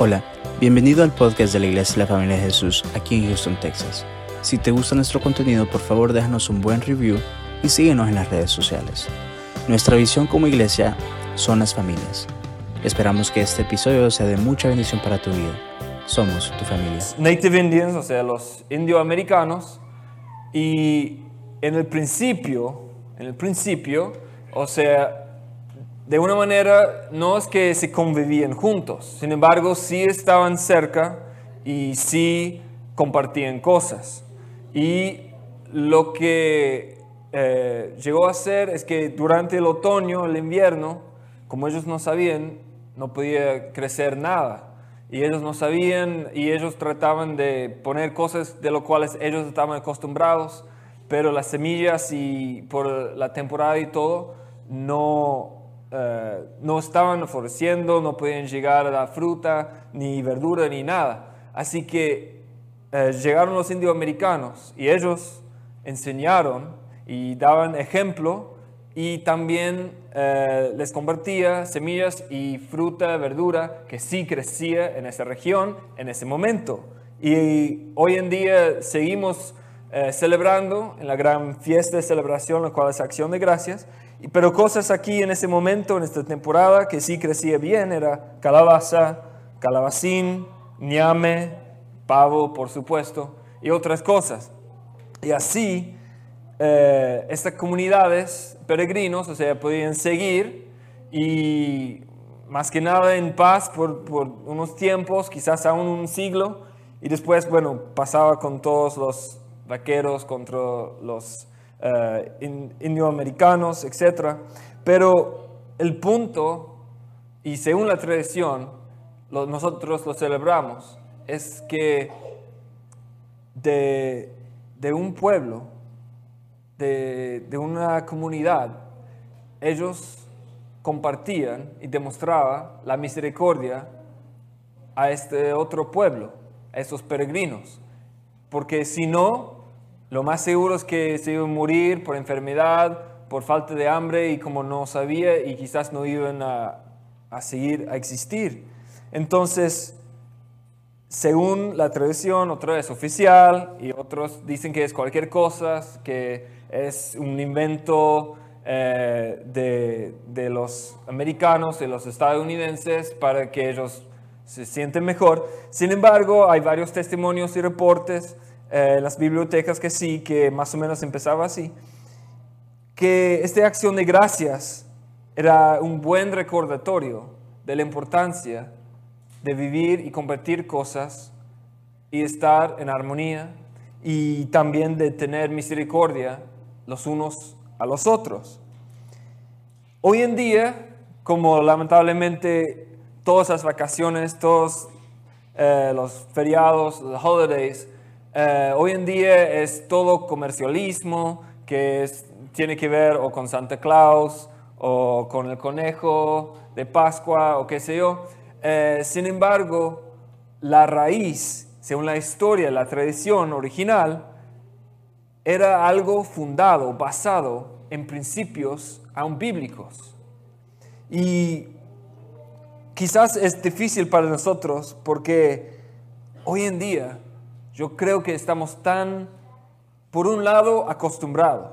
Hola, bienvenido al podcast de la Iglesia de la Familia de Jesús aquí en Houston, Texas. Si te gusta nuestro contenido, por favor déjanos un buen review y síguenos en las redes sociales. Nuestra visión como iglesia son las familias. Esperamos que este episodio sea de mucha bendición para tu vida. Somos tu familia. Native Indians, o sea, los indioamericanos, y en el principio, en el principio, o sea, de una manera no es que se convivían juntos, sin embargo sí estaban cerca y sí compartían cosas. Y lo que eh, llegó a ser es que durante el otoño, el invierno, como ellos no sabían, no podía crecer nada. Y ellos no sabían y ellos trataban de poner cosas de lo cuales ellos estaban acostumbrados, pero las semillas y por la temporada y todo no, eh, no estaban floreciendo, no podían llegar a la fruta, ni verdura, ni nada. Así que eh, llegaron los indioamericanos y ellos enseñaron y daban ejemplo y también eh, les convertía semillas y fruta, verdura que sí crecía en esa región en ese momento. Y hoy en día seguimos celebrando en la gran fiesta de celebración, la cual es acción de gracias, pero cosas aquí en ese momento, en esta temporada, que sí crecía bien, era calabaza, calabacín, ñame, pavo, por supuesto, y otras cosas. Y así, eh, estas comunidades, peregrinos, o sea, podían seguir y más que nada en paz por, por unos tiempos, quizás aún un siglo, y después, bueno, pasaba con todos los vaqueros contra los uh, indioamericanos, etc. Pero el punto, y según la tradición, nosotros lo celebramos, es que de, un pueblo, de, de, una comunidad, ellos compartían y demostraban la misericordia a este otro pueblo, a estos peregrinos. Porque si no, lo más seguro es que se iban a morir por enfermedad, por falta de hambre y como no sabía y quizás no iban a, seguir a existir. Entonces, según la tradición, otra vez oficial y otros dicen que es cualquier cosa, que es un invento eh, de, de, los americanos, de los estadounidenses, para que ellos se sienten mejor. Sin embargo, hay varios testimonios y reportes eh, las bibliotecas que sí, que más o menos empezaba así, que esta acción de gracias era un buen recordatorio de la importancia de vivir y compartir cosas y estar en armonía y también de tener misericordia los unos a los otros. Hoy en día, como lamentablemente todas las vacaciones, todos eh, los feriados, los holidays, eh, hoy en día es todo comercialismo que tiene que ver o con Santa Claus o con el conejo de Pascua o qué sé yo. Eh, sin embargo, la raíz, según la historia, la tradición original, era algo fundado, basado en principios aún bíblicos. Y quizás es difícil para nosotros porque hoy en día yo creo que estamos tan, por un lado, acostumbrados,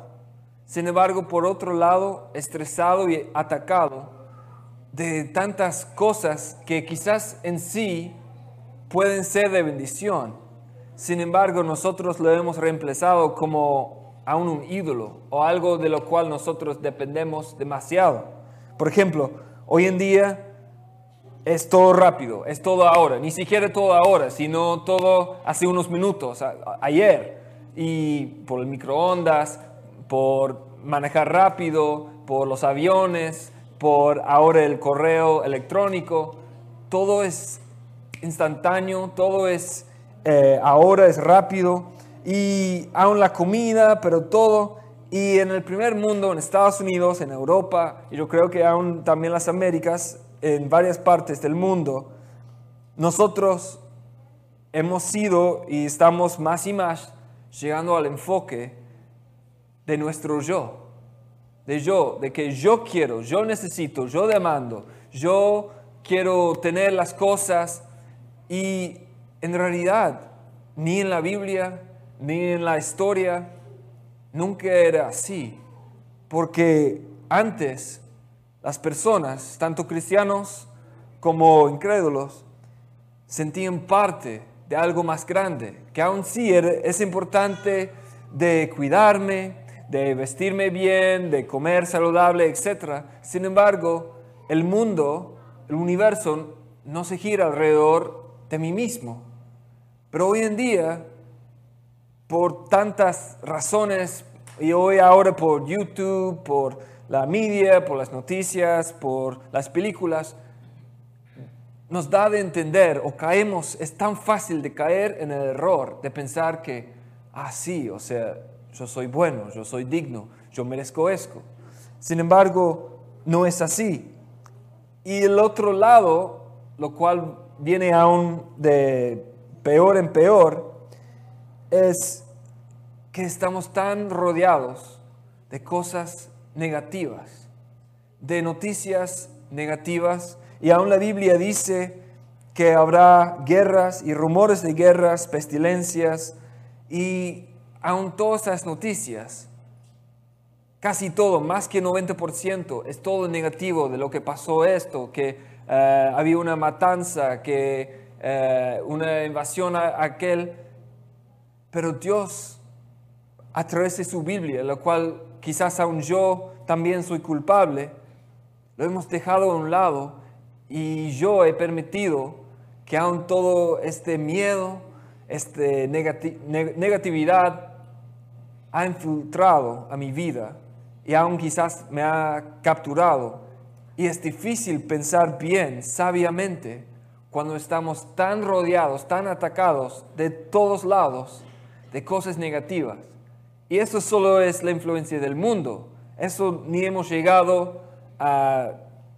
sin embargo, por otro lado, estresado y atacado de tantas cosas que quizás en sí pueden ser de bendición. Sin embargo, nosotros lo hemos reemplazado como aún un ídolo o algo de lo cual nosotros dependemos demasiado. Por ejemplo, hoy en día es todo rápido, es todo ahora, ni siquiera todo ahora, sino todo hace unos minutos, ayer, y por el microondas, por manejar rápido, por los aviones, por ahora el correo electrónico, todo es instantáneo, todo es eh, ahora, es rápido, y aún la comida, pero todo. Y en el primer mundo, en Estados Unidos, en Europa, y yo creo que aún también las Américas, en varias partes del mundo, nosotros hemos sido y estamos más y más llegando al enfoque de nuestro yo, de yo, de que yo quiero, yo necesito, yo demando, yo quiero tener las cosas Y en realidad, ni en la Biblia, ni en la historia, nunca era así. Porque antes las personas, tanto cristianos como incrédulos, sentían parte de algo más grande, que aún sí es importante de cuidarme, de vestirme bien, de comer saludable, etc. Sin embargo, el mundo, el universo, no se gira alrededor de mí mismo. Pero hoy en día, por tantas razones, y hoy ahora por YouTube, por la media, por las noticias, por las películas, nos da de entender o caemos, es tan fácil de caer en el error de pensar que, ah, sí, o sea, yo soy bueno, yo soy digno, yo merezco esto. Sin embargo, no es así. Y el otro lado, lo cual viene aún de peor en peor, es que estamos tan rodeados de cosas negativas, de noticias negativas, y aún la Biblia dice que habrá guerras y rumores de guerras, pestilencias, y aún todas esas noticias, casi todo, más que 90%, es todo negativo de lo que pasó esto, que eh, había una matanza, que eh, una invasión a aquel, pero Dios, a través de su Biblia, la cual quizás aún yo también soy culpable, lo hemos dejado a un lado y yo he permitido que aún todo este miedo, esta negatividad ha infiltrado a mi vida y aún quizás me ha capturado. Y es difícil pensar bien, sabiamente, cuando estamos tan rodeados, tan atacados de todos lados de cosas negativas. Y eso solo es la influencia del mundo. Eso ni hemos llegado a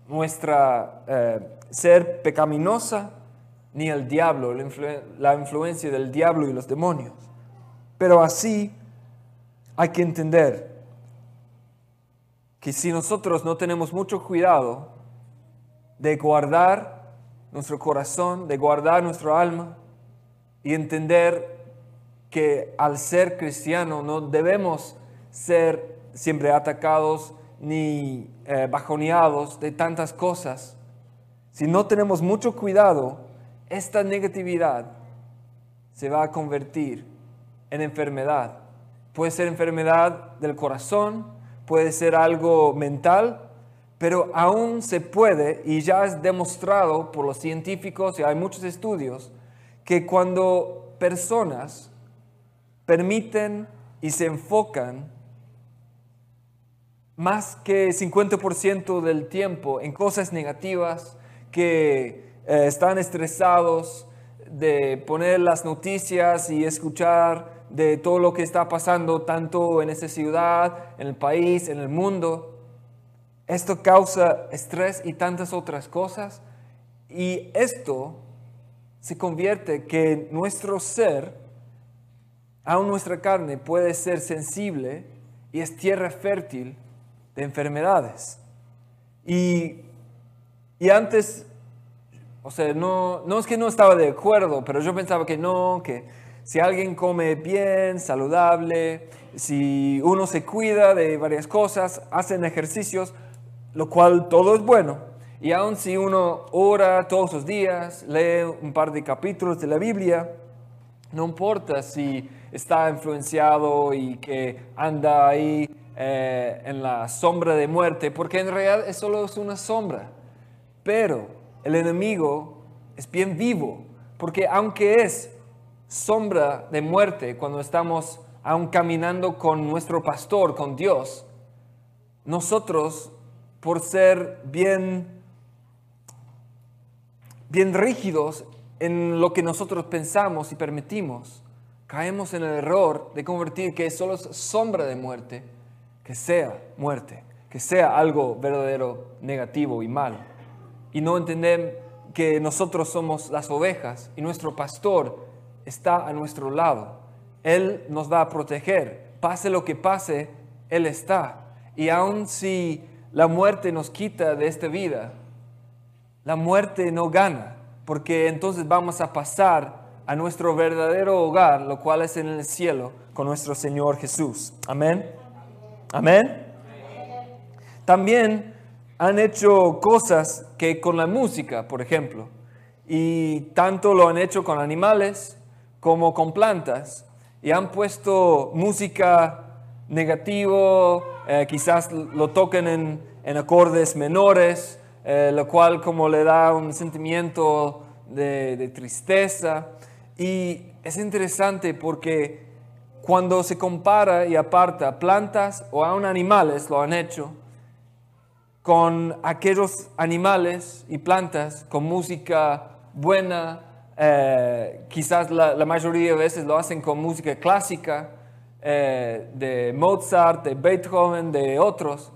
nuestra eh, ser pecaminosa, ni el diablo, la influencia del diablo y los demonios. Pero así hay que entender que si nosotros no tenemos mucho cuidado de guardar nuestro corazón, de guardar nuestro alma y entender que al ser cristiano no debemos ser siempre atacados ni eh, bajoneados de tantas cosas, si no tenemos mucho cuidado, esta negatividad se va a convertir en enfermedad. Puede ser enfermedad del corazón, puede ser algo mental, pero aún se puede, y ya es demostrado por los científicos, y hay muchos estudios, que cuando personas permiten y se enfocan más que 50% del tiempo en cosas negativas, que eh, están estresados de poner las noticias y escuchar de todo lo que está pasando tanto en esta ciudad, en el país, en el mundo. Esto causa estrés y tantas otras cosas. Y esto se convierte que nuestro ser, aún nuestra carne, puede ser sensible y es tierra fértil de enfermedades. Y, y antes, o sea, no, no es que no estaba de acuerdo, pero yo pensaba que no, que si alguien come bien, saludable, si uno se cuida de varias cosas, hacen ejercicios, lo cual todo es bueno. Y aun si uno ora todos los días, lee un par de capítulos de la Biblia, no importa si está influenciado y que anda ahí eh, en la sombra de muerte, porque en realidad es solo es una sombra. Pero el enemigo es bien vivo, porque aunque es sombra de muerte cuando estamos aún caminando con nuestro pastor, con Dios, nosotros, por ser bien, bien rígidos en lo que nosotros pensamos y permitimos, caemos en el error de convertir que solo es sombra de muerte, que sea muerte, que sea algo verdadero, negativo y mal. Y no entender que nosotros somos las ovejas y nuestro pastor está a nuestro lado. Él nos va a proteger. Pase lo que pase, Él está. Y aun si la muerte nos quita de esta vida, la muerte no gana. porque entonces vamos a pasar a nuestro verdadero hogar, lo cual es en el cielo, con nuestro Señor Jesús. Amén. Amén. También han hecho cosas que con la música, por ejemplo, y tanto lo han hecho con animales como con plantas, y han puesto música negativo, eh, quizás lo toquen en, acordes menores, eh, lo cual como le da un sentimiento de, de tristeza. Y es interesante porque cuando se compara y aparta plantas o aún animales, lo han hecho, con aquellos animales y plantas con música buena, eh, quizás la, mayoría de veces lo hacen con música clásica, eh, de Mozart, de Beethoven, de otros.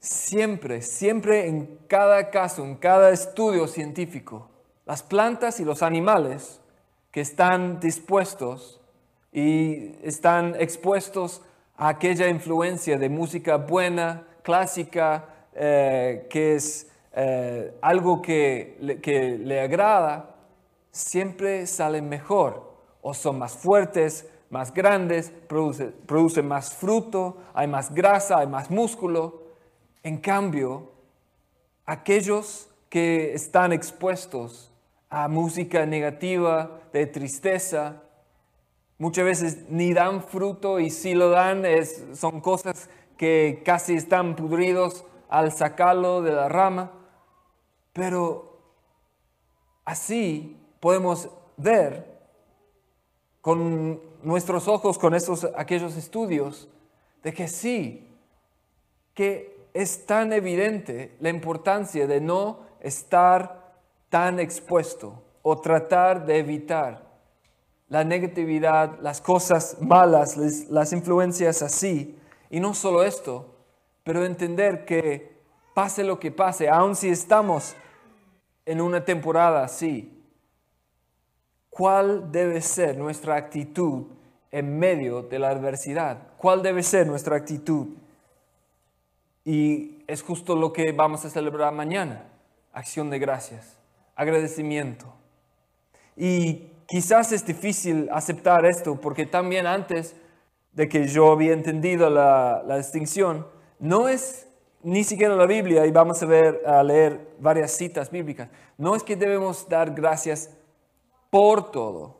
Siempre, siempre en cada caso, en cada estudio científico, las plantas y los animales que están dispuestos y están expuestos a aquella influencia de música buena, clásica, eh, que es eh, algo que le, agrada, siempre salen mejor o son más fuertes, más grandes, producen produce más fruto, hay más grasa, hay más músculo. En cambio, aquellos que están expuestos a música negativa, de tristeza, muchas veces ni dan fruto y si lo dan es, son cosas que casi están pudridos al sacarlo de la rama. Pero así podemos ver con nuestros ojos, con esos, aquellos estudios, de que sí, que es tan evidente la importancia de no estar tan expuesto o tratar de evitar la negatividad, las cosas malas, las influencias así. Y no solo esto, pero entender que pase lo que pase, aun si estamos en una temporada así, ¿cuál debe ser nuestra actitud en medio de la adversidad? ¿Cuál debe ser nuestra actitud? Y es justo lo que vamos a celebrar mañana, acción de gracias, agradecimiento. Y quizás es difícil aceptar esto porque también antes de que yo había entendido la, distinción, no es ni siquiera la Biblia, y vamos a, ver, a leer varias citas bíblicas, no es que debemos dar gracias por todo,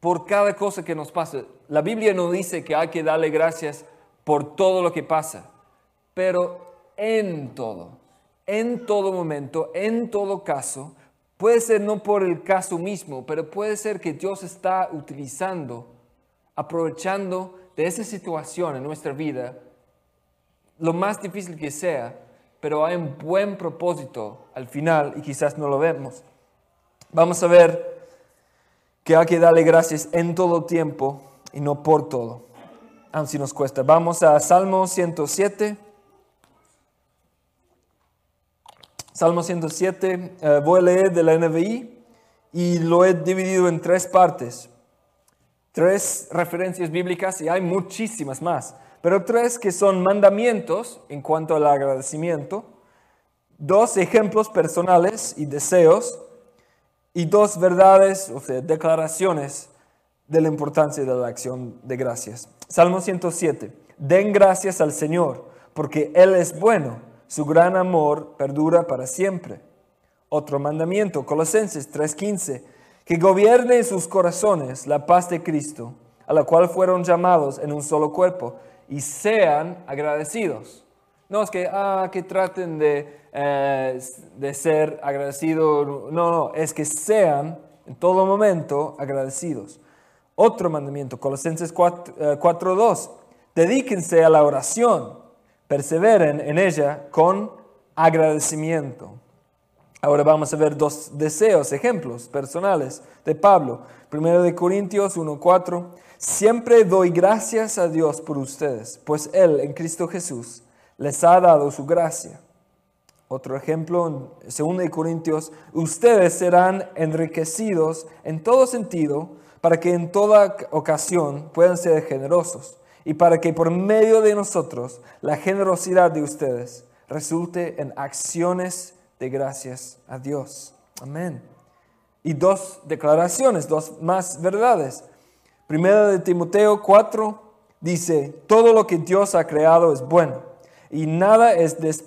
por cada cosa que nos pasa. La Biblia no dice que hay que darle gracias por todo lo que pasa, pero en todo, en todo momento, en todo caso, Puede ser no por el caso mismo, pero puede ser que Dios está utilizando, aprovechando de esa situación en nuestra vida, lo más difícil que sea, pero hay un buen propósito al final y quizás no lo vemos. Vamos a ver que hay que darle gracias en todo tiempo y no por todo, aun si nos cuesta. Vamos a Salmo 107. Salmo 107, eh, voy a leer de la NBI y lo he dividido en tres partes. Tres referencias bíblicas y hay muchísimas más, pero tres que son mandamientos en cuanto al agradecimiento, dos ejemplos personales y deseos y dos verdades, o sea, declaraciones de la importancia de la acción de gracias. Salmo 107, den gracias al Señor porque Él es bueno su gran amor perdura para siempre. Otro mandamiento, Colosenses 3:15, que gobierne en sus corazones la paz de Cristo, a la cual fueron llamados en un solo cuerpo, y sean agradecidos. No es que, ah, que traten de, eh, de ser agradecidos, no, no, es que sean en todo momento agradecidos. Otro mandamiento, Colosenses 4.2, eh, dedíquense a la oración perseveren en ella con agradecimiento. Ahora vamos a ver dos deseos, ejemplos personales de Pablo. Primero de Corintios 1.4. Siempre doy gracias a Dios por ustedes, pues Él en Cristo Jesús les ha dado su gracia. Otro ejemplo, en 2 de Corintios, ustedes serán enriquecidos en todo sentido para que en toda ocasión puedan ser generosos y para que por medio de nosotros la generosidad de ustedes resulte en acciones de gracias a Dios. Amén. Y dos declaraciones, dos más verdades. Primera de Timoteo 4 dice, todo lo que Dios ha creado es bueno y nada es,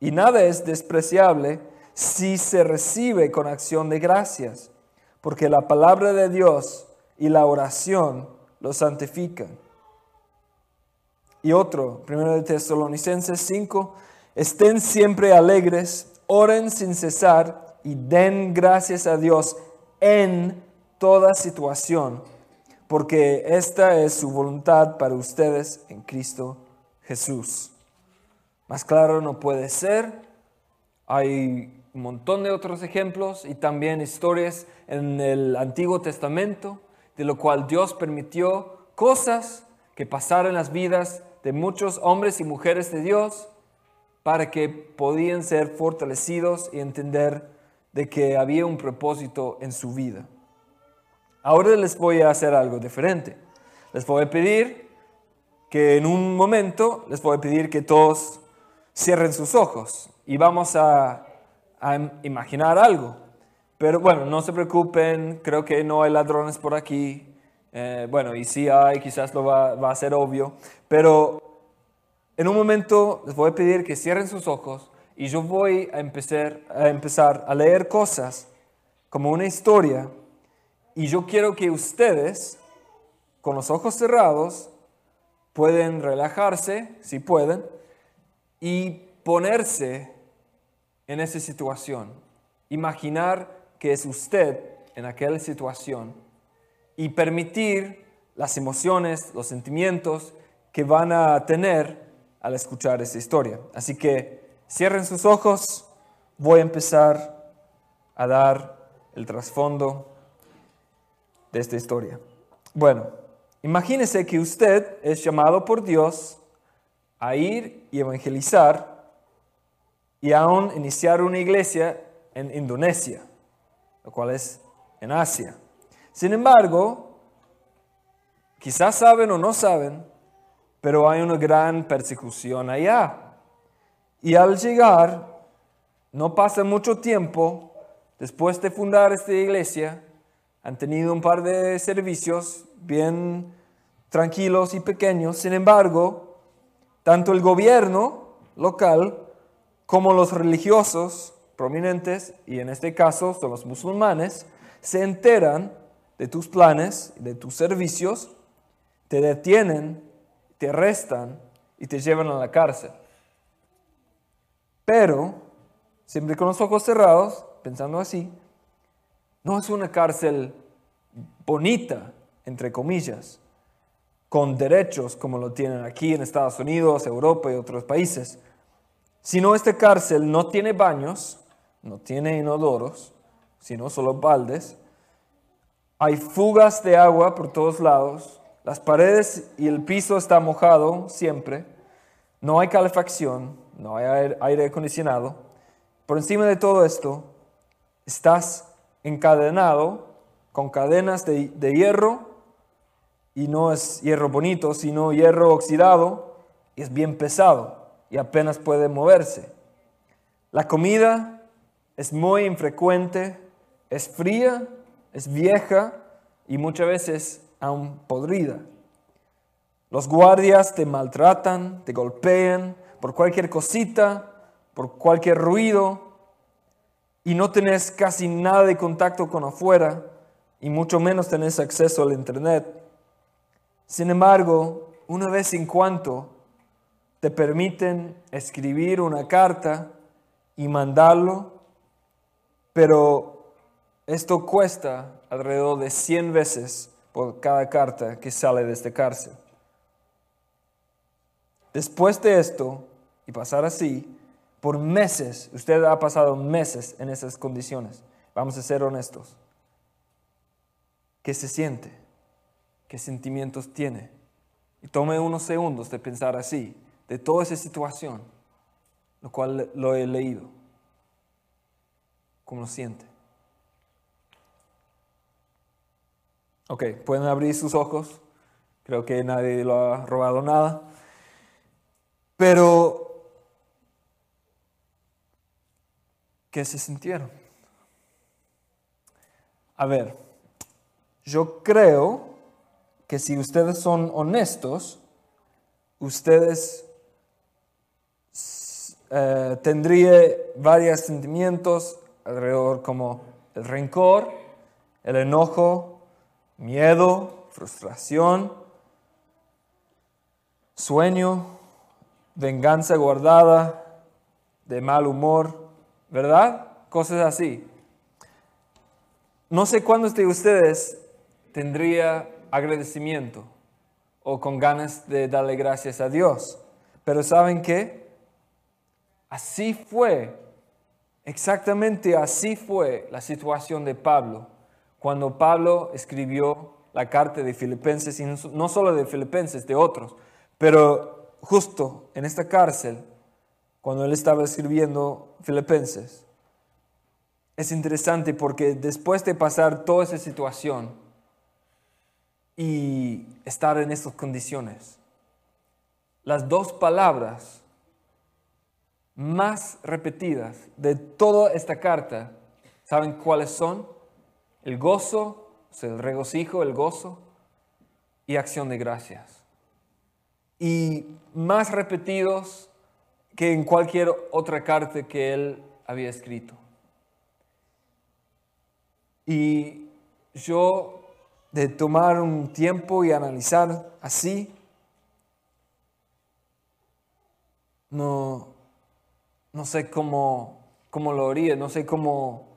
y nada es despreciable si se recibe con acción de gracias, porque la palabra de Dios y la oración lo santifican. Y otro, 1 de Tesalonicenses 5, estén siempre alegres, oren sin cesar y den gracias a Dios en toda situación, porque esta es su voluntad para ustedes en Cristo Jesús. Más claro no puede ser. Hay un montón de otros ejemplos y también historias en el Antiguo Testamento de lo cual Dios permitió cosas que pasaran en las vidas de muchos hombres y mujeres de Dios para que podían ser fortalecidos y entender de que había un propósito en su vida. Ahora les voy a hacer algo diferente. Les voy a pedir que en un momento, les voy a pedir que todos cierren sus ojos y vamos a, imaginar algo. Pero bueno, no se preocupen, creo que no hay ladrones por aquí. Eh, bueno, y si hay, quizás lo va, va a ser obvio. Pero en un momento les voy a pedir que cierren sus ojos y yo voy a empezar, a empezar a leer cosas como una historia. Y yo quiero que ustedes, con los ojos cerrados, pueden relajarse, si pueden, y ponerse en esa situación. Imaginar que es usted en aquella situación y permitir las emociones, los sentimientos que van a tener al escuchar esa historia. Así que cierren sus ojos, voy a empezar a dar el trasfondo de esta historia. Bueno, imagínese que usted es llamado por Dios a ir y evangelizar y aún iniciar una iglesia en Indonesia, lo cual es en Asia. Sin embargo, quizás saben o no saben, pero hay una gran persecución allá. Y al llegar, no pasa mucho tiempo después de fundar esta iglesia, han tenido un par de servicios bien tranquilos y pequeños. Sin embargo, tanto el gobierno local como los religiosos prominentes, y en este caso son los musulmanes, se enteran de tus planes, de tus servicios, te detienen, te arrestan y te llevan a la cárcel. Pero, siempre con los ojos cerrados, pensando así, no es una cárcel bonita, entre comillas, con derechos como lo tienen aquí en Estados Unidos, Europa y otros países. Sino esta cárcel no tiene baños, no tiene inodoros, sino solo baldes. Hay fugas de agua por todos lados. Las paredes y el piso está mojado siempre. No hay calefacción, no hay aire acondicionado. Por encima de todo esto, estás encadenado con cadenas de, de hierro y no es hierro bonito, sino hierro oxidado y es bien pesado y apenas puede moverse. La comida es muy infrecuente, es fría, es vieja y muchas veces aún podrida. Los guardias te maltratan, te golpean por cualquier cosita, por cualquier ruido y no tenés casi nada de contacto con afuera y mucho menos tenés acceso al internet. Sin embargo, una vez en cuanto te permiten escribir una carta y mandarlo, pero esto cuesta alrededor de 100 veces por cada carta que sale de esta cárcel. Después de esto, y pasar así, por meses, usted ha pasado meses en esas condiciones, vamos a ser honestos, ¿qué se siente? qué sentimientos tiene. Y tome unos segundos de pensar así, de toda esa situación, lo cual lo he leído. ¿Cómo lo siente? Ok, pueden abrir sus ojos. Creo que nadie lo ha robado nada. Pero, ¿qué se sintieron? A ver, yo creo que si ustedes son honestos, ustedes eh, varios sentimientos alrededor como el rencor, el enojo, miedo, frustración, sueño, venganza guardada, de mal humor, ¿verdad? Cosas así. No sé cuántos de ustedes tendría agradecimiento o con ganas de darle gracias a Dios, pero ¿saben qué? Así fue, exactamente así fue la situación de Pablo cuando Pablo escribió la carta de Filipenses, y no solo de Filipenses, de otros, pero justo en esta cárcel, cuando él estaba escribiendo Filipenses, es interesante porque después de pasar toda esa situación y estar en estas condiciones, las dos palabras más repetidas de toda esta carta, ¿saben cuáles son? El gozo, el regocijo, el gozo y acción de gracias y más repetidos que en cualquier otra carta que él había escrito. Y yo, de tomar un tiempo y analizar así, no, no sé cómo, cómo lo haría, no sé cómo,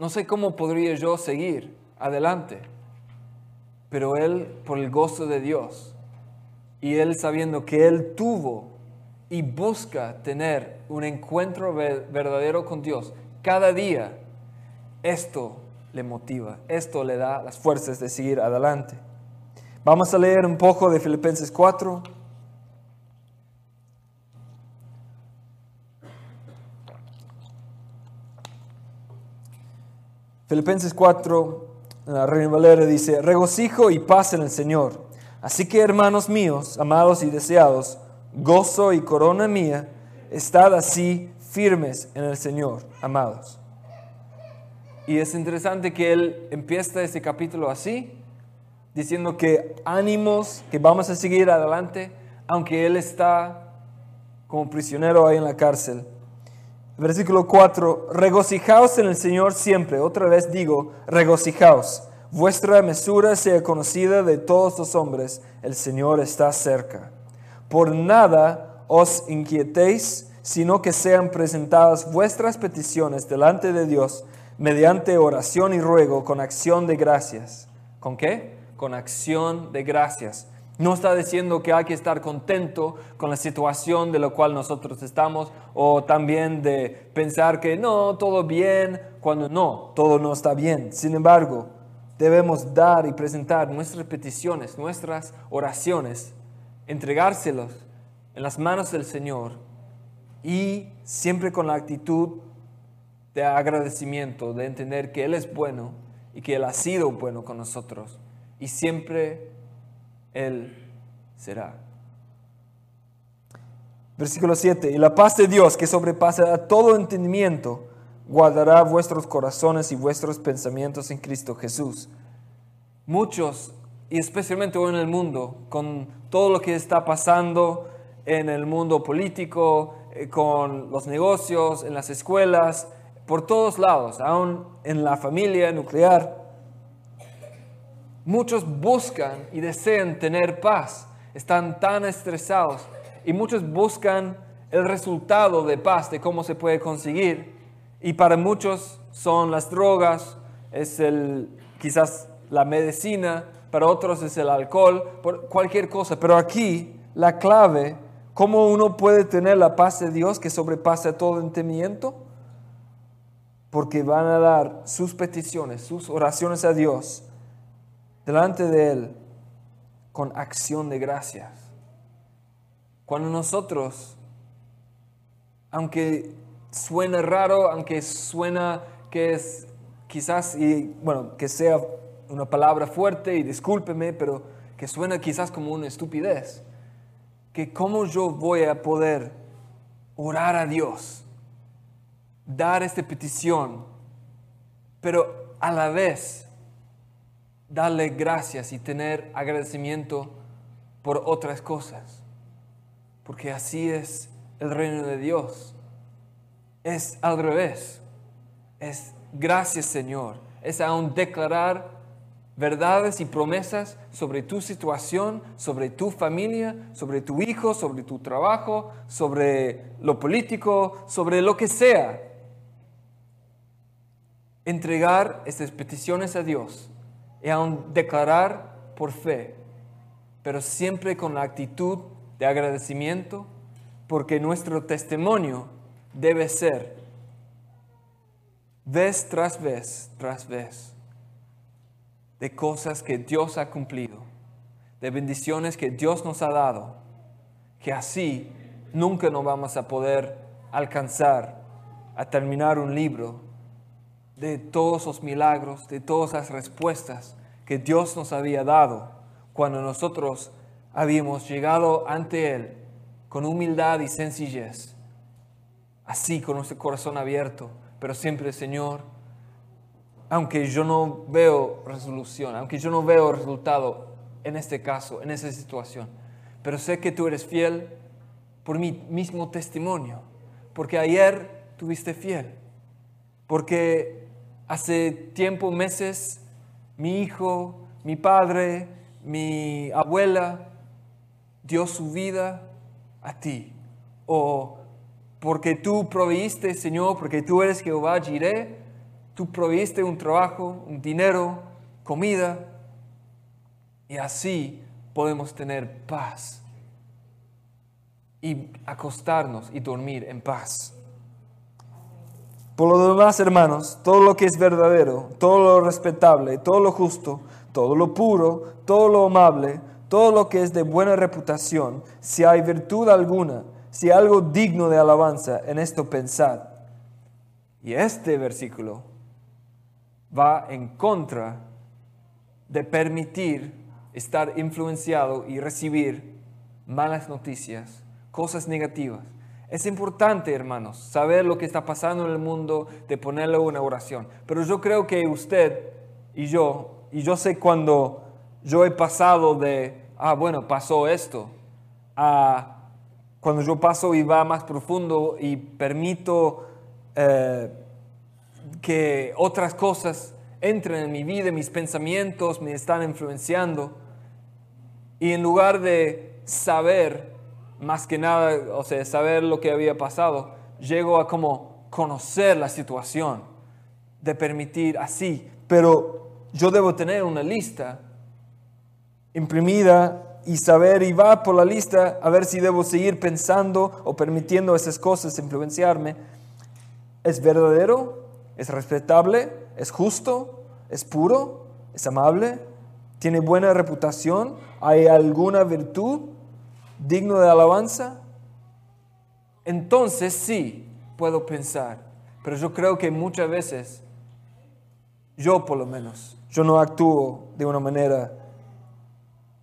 no sé cómo podría yo seguir adelante. Pero él, por el gozo de Dios, y él sabiendo que él tuvo y busca tener un encuentro verdadero con Dios cada día, esto le motiva, esto le da las fuerzas de seguir adelante. Vamos a leer un poco de Filipenses 4. Filipenses 4, la Reina Valera dice, regocijo y paz en el Señor. Así que, hermanos míos, amados y deseados, gozo y corona mía, estad así firmes en el Señor, amados. Y es interesante que él empieza este capítulo así, diciendo que ánimos, que vamos a seguir adelante, aunque él está como prisionero ahí en la cárcel. Versículo 4, regocijaos en el Señor siempre. Otra vez digo, regocijaos. Vuestra mesura sea conocida de todos los hombres, el Señor está cerca. Por nada os inquietéis, sino que sean presentadas vuestras peticiones delante de Dios mediante oración y ruego con acción de gracias. ¿Con qué? Con acción de gracias. No está diciendo que hay que estar contento con la situación de la cual nosotros estamos o también de pensar que no, todo bien, cuando no, todo no está bien. Sin embargo, debemos dar y presentar nuestras peticiones, nuestras oraciones, entregárselos en las manos del Señor y siempre con la actitud de agradecimiento, de entender que Él es bueno y que Él ha sido bueno con nosotros y siempre Él será. Versículo 7, y la paz de Dios que sobrepasa todo entendimiento, guardará vuestros corazones y vuestros pensamientos en Cristo Jesús. Muchos, y especialmente hoy en el mundo, con todo lo que está pasando en el mundo político, eh, con los negocios, en las escuelas, por todos lados, aún en la familia nuclear, muchos buscan y desean tener paz, están tan estresados y muchos buscan el resultado de paz, de cómo se puede conseguir y para muchos son las drogas, es el, quizás la medicina, para otros es el alcohol, por cualquier cosa. Pero aquí la clave, ¿cómo uno puede tener la paz de Dios que sobrepasa todo entendimiento? Porque van a dar sus peticiones, sus oraciones a Dios delante de Él con acción de gracias. Cuando nosotros, aunque suena raro, aunque suena que es quizás, y bueno, que sea una palabra fuerte y discúlpeme, pero que suena quizás como una estupidez, que cómo yo voy a poder orar a Dios, dar esta petición pero a la vez darle gracias y tener agradecimiento por otras cosas. Porque así es el reino de Dios. Es al revés. Es gracias Señor. Es aún declarar verdades y promesas sobre tu situación, sobre tu familia, sobre tu hijo, sobre tu trabajo, sobre lo político, sobre lo que sea. Entregar estas peticiones a Dios y aún declarar por fe, pero siempre con la actitud de agradecimiento, porque nuestro testimonio debe ser vez tras vez, tras vez, de cosas que Dios ha cumplido, de bendiciones que Dios nos ha dado, que así nunca nos vamos a poder alcanzar a terminar un libro de todos los milagros, de todas las respuestas que Dios nos había dado cuando nosotros habíamos llegado ante Él con humildad y sencillez, así con nuestro corazón abierto, pero siempre, Señor, aunque yo no veo resolución, aunque yo no veo resultado en este caso, en esa situación, pero sé que tú eres fiel por mi mismo testimonio, porque ayer tuviste fiel, porque hace tiempo, meses, mi hijo, mi padre, mi abuela dio su vida a ti, o porque tú proveíste, Señor, porque tú eres Jehová Jireh, tú proveíste un trabajo, un dinero, comida, y así podemos tener paz y acostarnos y dormir en paz. Por lo demás, hermanos, todo lo que es verdadero, todo lo respetable, todo lo justo, todo lo puro, todo lo amable, todo lo que es de buena reputación, si hay virtud alguna, si algo digno de alabanza, en esto pensad. Y este versículo va en contra de permitir estar influenciado y recibir malas noticias, cosas negativas. Es importante, hermanos, saber lo que está pasando en el mundo, de ponerle una oración. Pero yo creo que usted y yo, y yo sé cuando yo he pasado de, ah, bueno, pasó esto, a cuando yo paso y va más profundo y permito eh, que otras cosas entren en mi vida, mis pensamientos me están influenciando, y en lugar de saber más que nada, o sea, saber lo que había pasado, llego a como conocer la situación, de permitir así, pero yo debo tener una lista imprimida y saber y va por la lista a ver si debo seguir pensando o permitiendo esas cosas influenciarme. ¿Es verdadero? ¿Es respetable? ¿Es justo? ¿Es puro? ¿Es amable? ¿Tiene buena reputación? ¿Hay alguna virtud digno de alabanza? Entonces sí, puedo pensar, pero yo creo que muchas veces, yo por lo menos, yo no actúo de una manera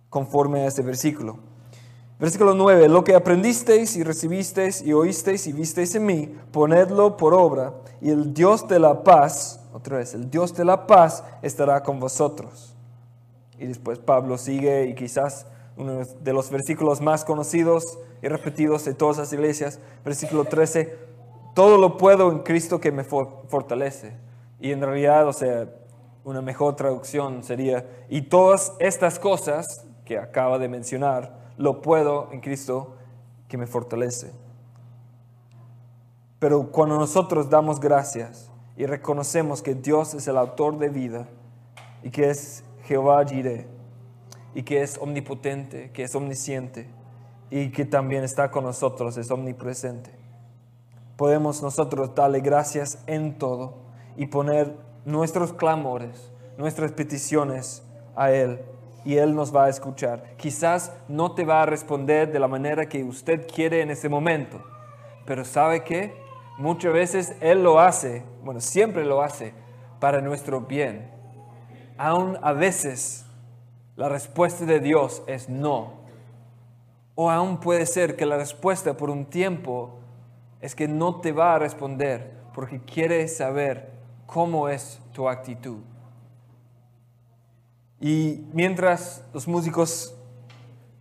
conforme a este versículo. Versículo 9, lo que aprendisteis y recibisteis y oísteis y visteis en mí, ponedlo por obra, y el Dios de la paz, otra vez, el Dios de la paz estará con vosotros. Y después Pablo sigue y quizás uno de los versículos más conocidos y repetidos de todas las iglesias, versículo 13, todo lo puedo en Cristo que me fortalece. Y en realidad, o sea, una mejor traducción sería, y todas estas cosas que acaba de mencionar, lo puedo en Cristo que me fortalece. Pero cuando nosotros damos gracias y reconocemos que Dios es el autor de vida y que es Jehová Jireh y que es omnipotente, que es omnisciente y que también está con nosotros, es omnipresente, podemos nosotros darle gracias en todo y poner nuestros clamores, nuestras peticiones a Él y Él nos va a escuchar. Quizás no te va a responder de la manera que usted quiere en ese momento, pero ¿sabe qué? Muchas veces Él lo hace, bueno, siempre lo hace para nuestro bien. Aún a veces la respuesta de Dios es no. O aún puede ser que la respuesta por un tiempo es que no te va a responder porque quiere saber cómo es tu actitud. Y mientras los músicos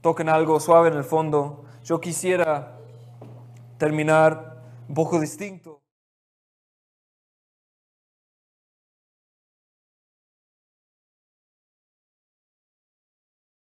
tocan algo suave en el fondo, yo quisiera terminar un poco distinto.